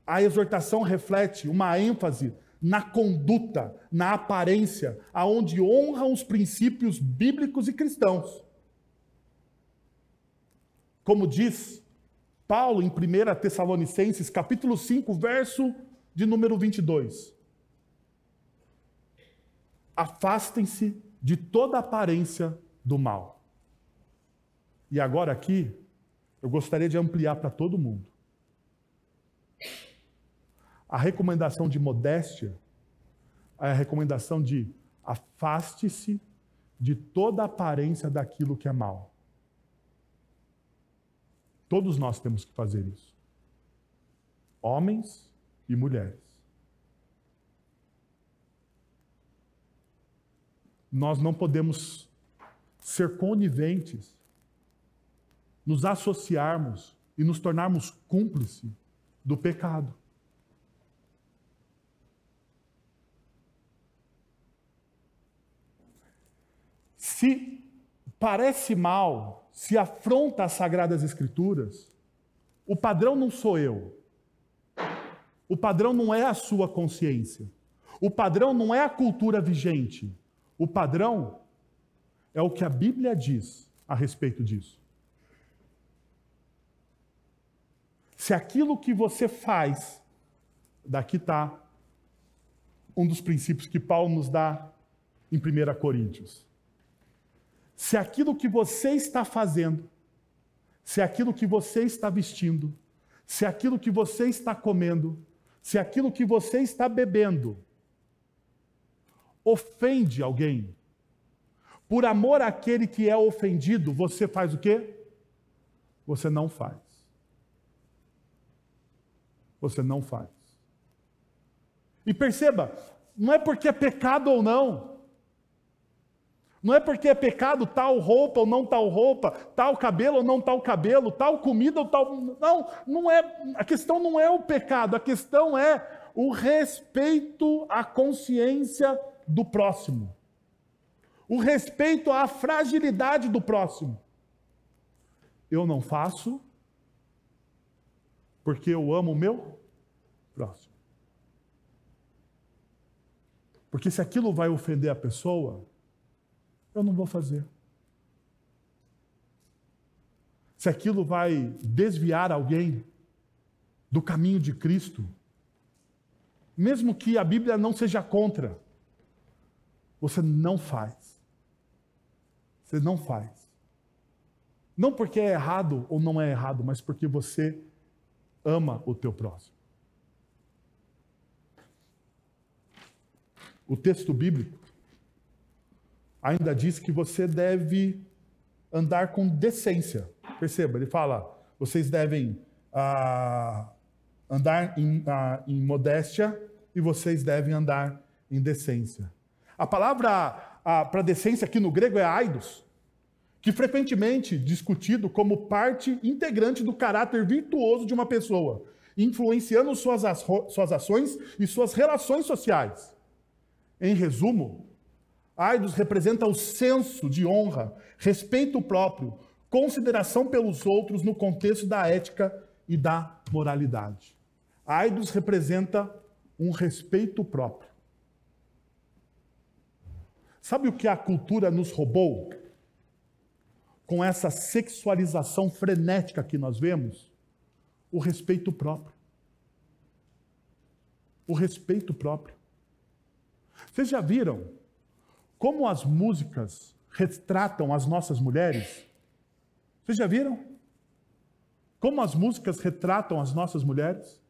a exortação reflete uma ênfase na conduta, na aparência, aonde honra os princípios bíblicos e cristãos. Como diz Paulo em 1 Tessalonicenses, capítulo 5, verso de número 22. Afastem-se de toda aparência do mal. E agora aqui, eu gostaria de ampliar para todo mundo a recomendação de modéstia é a recomendação de afaste-se de toda aparência daquilo que é mal. Todos nós temos que fazer isso. Homens e mulheres. Nós não podemos ser coniventes, nos associarmos e nos tornarmos cúmplices do pecado. Se parece mal, se afronta as sagradas escrituras, o padrão não sou eu. O padrão não é a sua consciência. O padrão não é a cultura vigente. O padrão é o que a Bíblia diz a respeito disso. Se aquilo que você faz, daqui está um dos princípios que Paulo nos dá em 1 Coríntios se aquilo que você está fazendo, se aquilo que você está vestindo, se aquilo que você está comendo, se aquilo que você está bebendo ofende alguém, por amor àquele que é ofendido, você faz o quê? Você não faz. Você não faz. E perceba, não é porque é pecado ou não. Não é porque é pecado tal roupa ou não tal roupa, tal cabelo ou não tal cabelo, tal comida ou tal. Não, não é. A questão não é o pecado, a questão é o respeito à consciência do próximo. O respeito à fragilidade do próximo. Eu não faço porque eu amo o meu próximo. Porque se aquilo vai ofender a pessoa, eu não vou fazer. Se aquilo vai desviar alguém do caminho de Cristo, mesmo que a Bíblia não seja contra, você não faz. Você não faz. Não porque é errado ou não é errado, mas porque você ama o teu próximo. O texto bíblico ainda diz que você deve andar com decência. Perceba, ele fala: vocês devem ah, andar em, ah, em modéstia e vocês devem andar em decência. A palavra para decência aqui no grego é aidos, que frequentemente discutido como parte integrante do caráter virtuoso de uma pessoa, influenciando suas, suas ações e suas relações sociais. Em resumo, aidos representa o senso de honra, respeito próprio, consideração pelos outros no contexto da ética e da moralidade. Aidos representa um respeito próprio. Sabe o que a cultura nos roubou? Com essa sexualização frenética que nós vemos? O respeito próprio. O respeito próprio. Vocês já viram como as músicas retratam as nossas mulheres? Vocês já viram? Como as músicas retratam as nossas mulheres?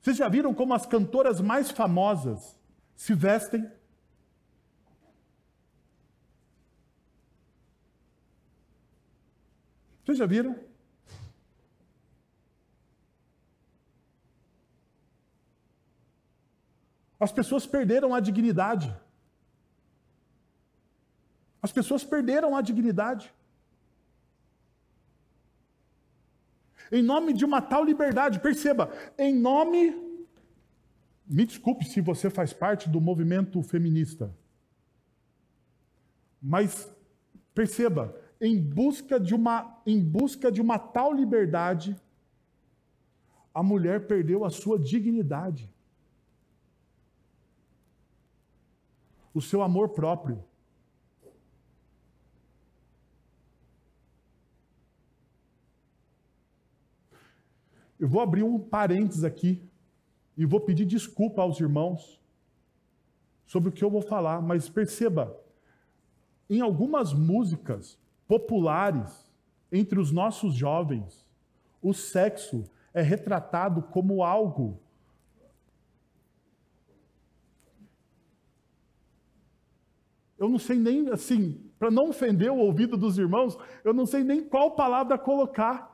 Vocês já viram como as cantoras mais famosas se vestem? Vocês já viram? As pessoas perderam a dignidade. As pessoas perderam a dignidade. Em nome de uma tal liberdade, perceba, em nome. Me desculpe se você faz parte do movimento feminista. Mas perceba, em busca de uma em busca de uma tal liberdade, a mulher perdeu a sua dignidade. O seu amor próprio. Eu vou abrir um parênteses aqui e vou pedir desculpa aos irmãos sobre o que eu vou falar, mas perceba, em algumas músicas populares entre os nossos jovens, o sexo é retratado como algo Eu não sei nem assim, para não ofender o ouvido dos irmãos, eu não sei nem qual palavra colocar.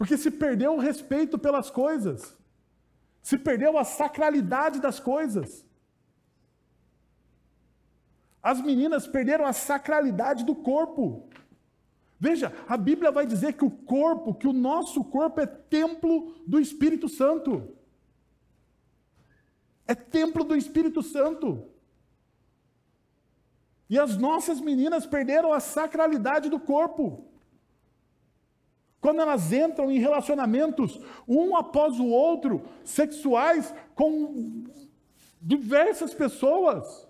Porque se perdeu o respeito pelas coisas, se perdeu a sacralidade das coisas. As meninas perderam a sacralidade do corpo. Veja, a Bíblia vai dizer que o corpo, que o nosso corpo é templo do Espírito Santo. É templo do Espírito Santo. E as nossas meninas perderam a sacralidade do corpo. Quando elas entram em relacionamentos, um após o outro, sexuais, com diversas pessoas.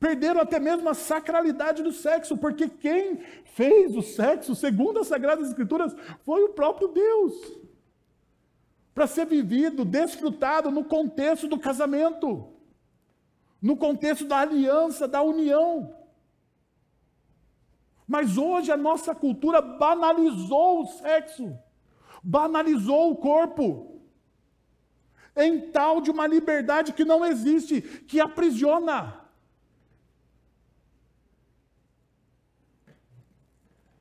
Perderam até mesmo a sacralidade do sexo, porque quem fez o sexo, segundo as Sagradas Escrituras, foi o próprio Deus. Para ser vivido, desfrutado no contexto do casamento, no contexto da aliança, da união. Mas hoje a nossa cultura banalizou o sexo, banalizou o corpo, em tal de uma liberdade que não existe, que aprisiona.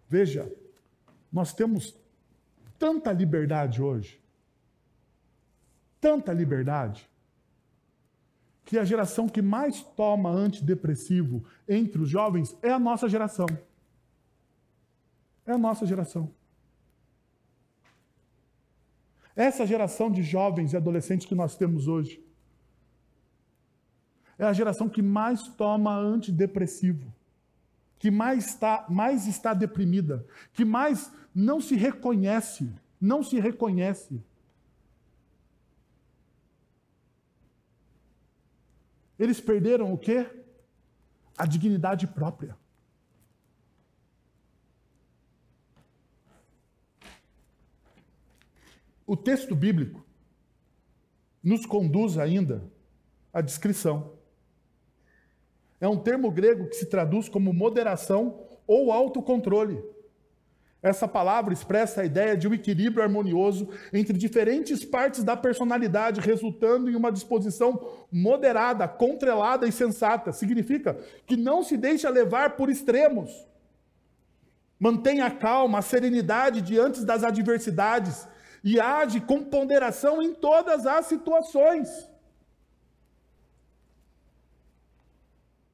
Veja, nós temos tanta liberdade hoje, tanta liberdade, que a geração que mais toma antidepressivo entre os jovens é a nossa geração. É a nossa geração. Essa geração de jovens e adolescentes que nós temos hoje é a geração que mais toma antidepressivo, que mais está, mais está deprimida, que mais não se reconhece, não se reconhece. Eles perderam o quê? A dignidade própria. O texto bíblico nos conduz ainda à descrição. É um termo grego que se traduz como moderação ou autocontrole. Essa palavra expressa a ideia de um equilíbrio harmonioso entre diferentes partes da personalidade, resultando em uma disposição moderada, controlada e sensata. Significa que não se deixa levar por extremos. Mantenha a calma, a serenidade diante das adversidades e age com ponderação em todas as situações.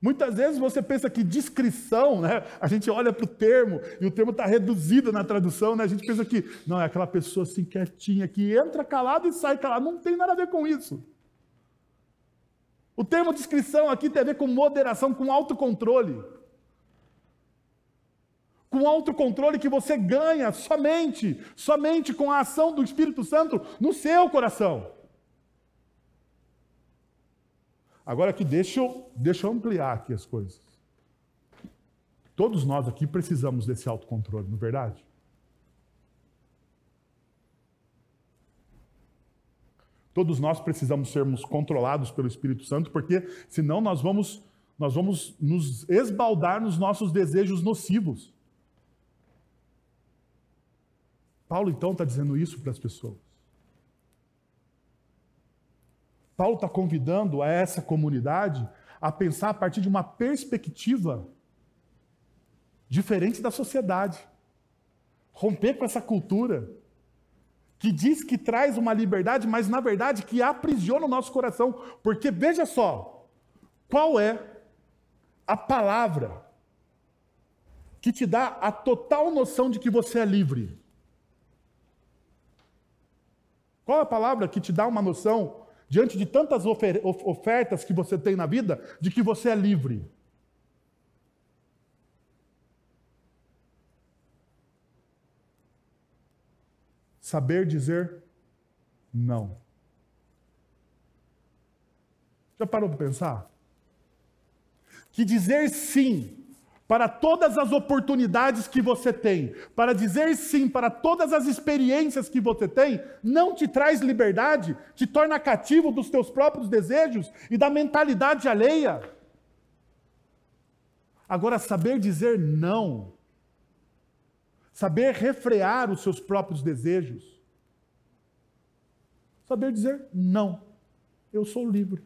Muitas vezes você pensa que discrição, né? A gente olha para o termo e o termo está reduzido na tradução, né? A gente pensa que não é aquela pessoa assim quietinha que entra calado e sai calado. Não tem nada a ver com isso. O termo discrição aqui tem a ver com moderação, com autocontrole. Com autocontrole que você ganha somente, somente com a ação do Espírito Santo no seu coração. Agora aqui, deixa eu, deixa eu ampliar aqui as coisas. Todos nós aqui precisamos desse autocontrole, não é verdade? Todos nós precisamos sermos controlados pelo Espírito Santo, porque senão nós vamos, nós vamos nos esbaldar nos nossos desejos nocivos. Paulo então está dizendo isso para as pessoas. Paulo está convidando a essa comunidade a pensar a partir de uma perspectiva diferente da sociedade. Romper com essa cultura que diz que traz uma liberdade, mas na verdade que aprisiona o nosso coração. Porque veja só, qual é a palavra que te dá a total noção de que você é livre? Qual a palavra que te dá uma noção diante de tantas ofer ofertas que você tem na vida, de que você é livre. Saber dizer não. Já parou para pensar? Que dizer sim para todas as oportunidades que você tem, para dizer sim para todas as experiências que você tem, não te traz liberdade, te torna cativo dos teus próprios desejos e da mentalidade alheia. Agora, saber dizer não, saber refrear os seus próprios desejos, saber dizer não, eu sou livre.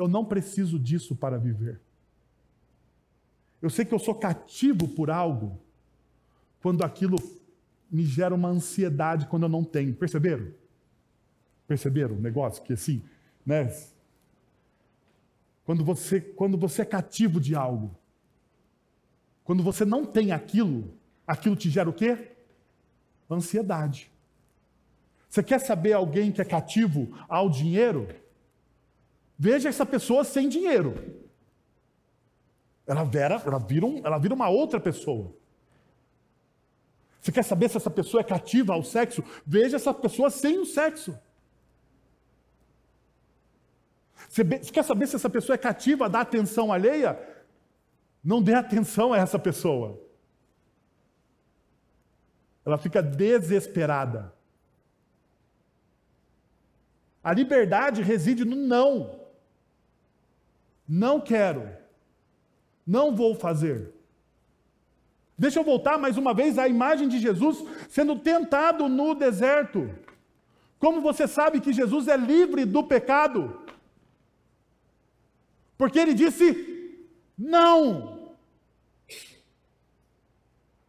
Eu não preciso disso para viver. Eu sei que eu sou cativo por algo quando aquilo me gera uma ansiedade quando eu não tenho. Perceberam? Perceberam o negócio que assim, né? Quando você, quando você é cativo de algo, quando você não tem aquilo, aquilo te gera o quê? Ansiedade. Você quer saber alguém que é cativo ao dinheiro? Veja essa pessoa sem dinheiro. Ela, ela, vira um, ela vira uma outra pessoa. Você quer saber se essa pessoa é cativa ao sexo? Veja essa pessoa sem o sexo. Você, você quer saber se essa pessoa é cativa a dar atenção alheia? Não dê atenção a essa pessoa. Ela fica desesperada. A liberdade reside no não. Não quero. Não vou fazer. Deixa eu voltar mais uma vez à imagem de Jesus sendo tentado no deserto. Como você sabe que Jesus é livre do pecado? Porque ele disse não.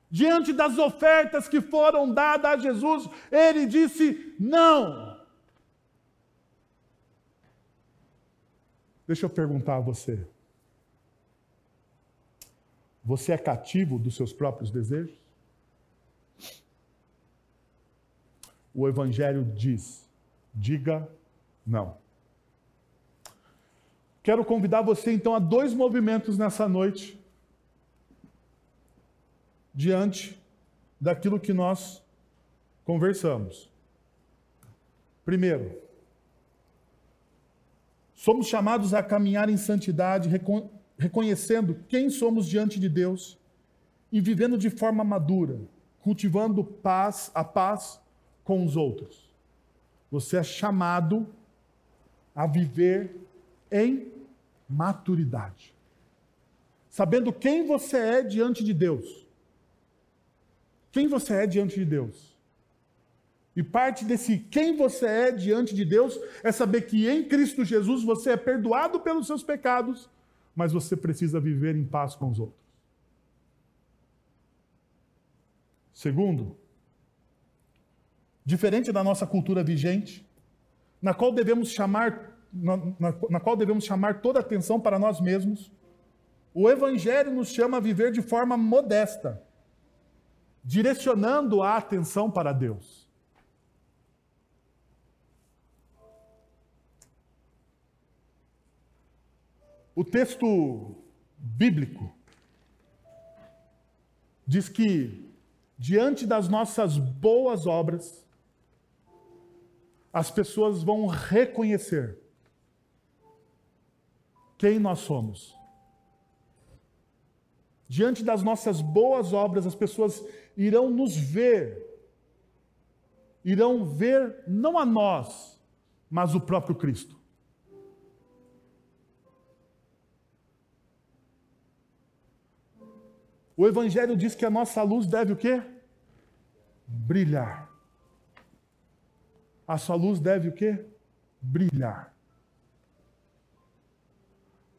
Diante das ofertas que foram dadas a Jesus, ele disse não. Deixa eu perguntar a você. Você é cativo dos seus próprios desejos? O Evangelho diz: diga não. Quero convidar você então a dois movimentos nessa noite, diante daquilo que nós conversamos. Primeiro, Somos chamados a caminhar em santidade, reconhecendo quem somos diante de Deus e vivendo de forma madura, cultivando paz, a paz com os outros. Você é chamado a viver em maturidade, sabendo quem você é diante de Deus. Quem você é diante de Deus. E parte desse quem você é diante de Deus é saber que em Cristo Jesus você é perdoado pelos seus pecados, mas você precisa viver em paz com os outros. Segundo, diferente da nossa cultura vigente, na qual devemos chamar, na, na, na qual devemos chamar toda a atenção para nós mesmos, o Evangelho nos chama a viver de forma modesta, direcionando a atenção para Deus. O texto bíblico diz que, diante das nossas boas obras, as pessoas vão reconhecer quem nós somos. Diante das nossas boas obras, as pessoas irão nos ver, irão ver não a nós, mas o próprio Cristo. O Evangelho diz que a nossa luz deve o quê? Brilhar. A sua luz deve o quê? Brilhar.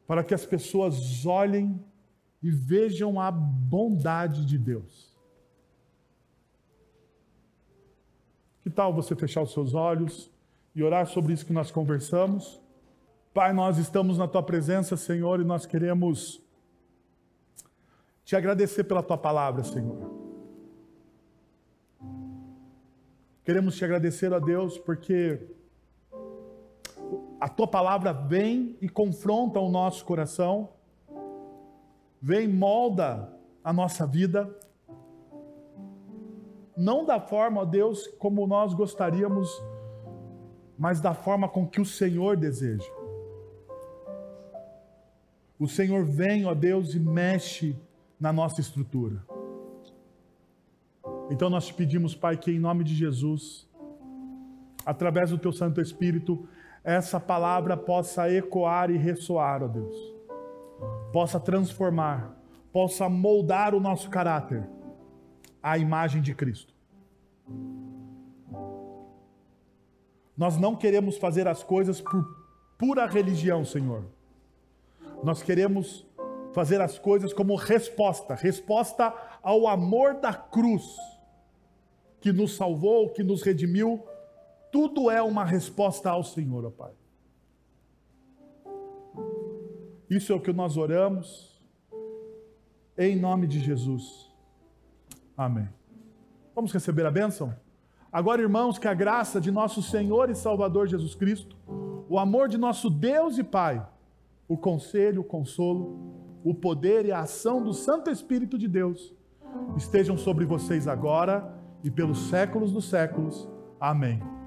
Para que as pessoas olhem e vejam a bondade de Deus. Que tal você fechar os seus olhos e orar sobre isso que nós conversamos? Pai, nós estamos na tua presença, Senhor, e nós queremos te agradecer pela tua palavra, Senhor. Queremos te agradecer, a Deus, porque a tua palavra vem e confronta o nosso coração vem molda a nossa vida, não da forma, ó Deus, como nós gostaríamos, mas da forma com que o Senhor deseja. O Senhor vem, ó Deus, e mexe na nossa estrutura. Então nós te pedimos, Pai, que em nome de Jesus, através do teu Santo Espírito, essa palavra possa ecoar e ressoar, ó Deus possa transformar, possa moldar o nosso caráter à imagem de Cristo. Nós não queremos fazer as coisas por pura religião, Senhor. Nós queremos fazer as coisas como resposta resposta ao amor da cruz que nos salvou, que nos redimiu. Tudo é uma resposta ao Senhor, ó Pai. Isso é o que nós oramos, em nome de Jesus. Amém. Vamos receber a bênção? Agora, irmãos, que a graça de nosso Senhor e Salvador Jesus Cristo, o amor de nosso Deus e Pai, o conselho, o consolo, o poder e a ação do Santo Espírito de Deus estejam sobre vocês agora e pelos séculos dos séculos. Amém.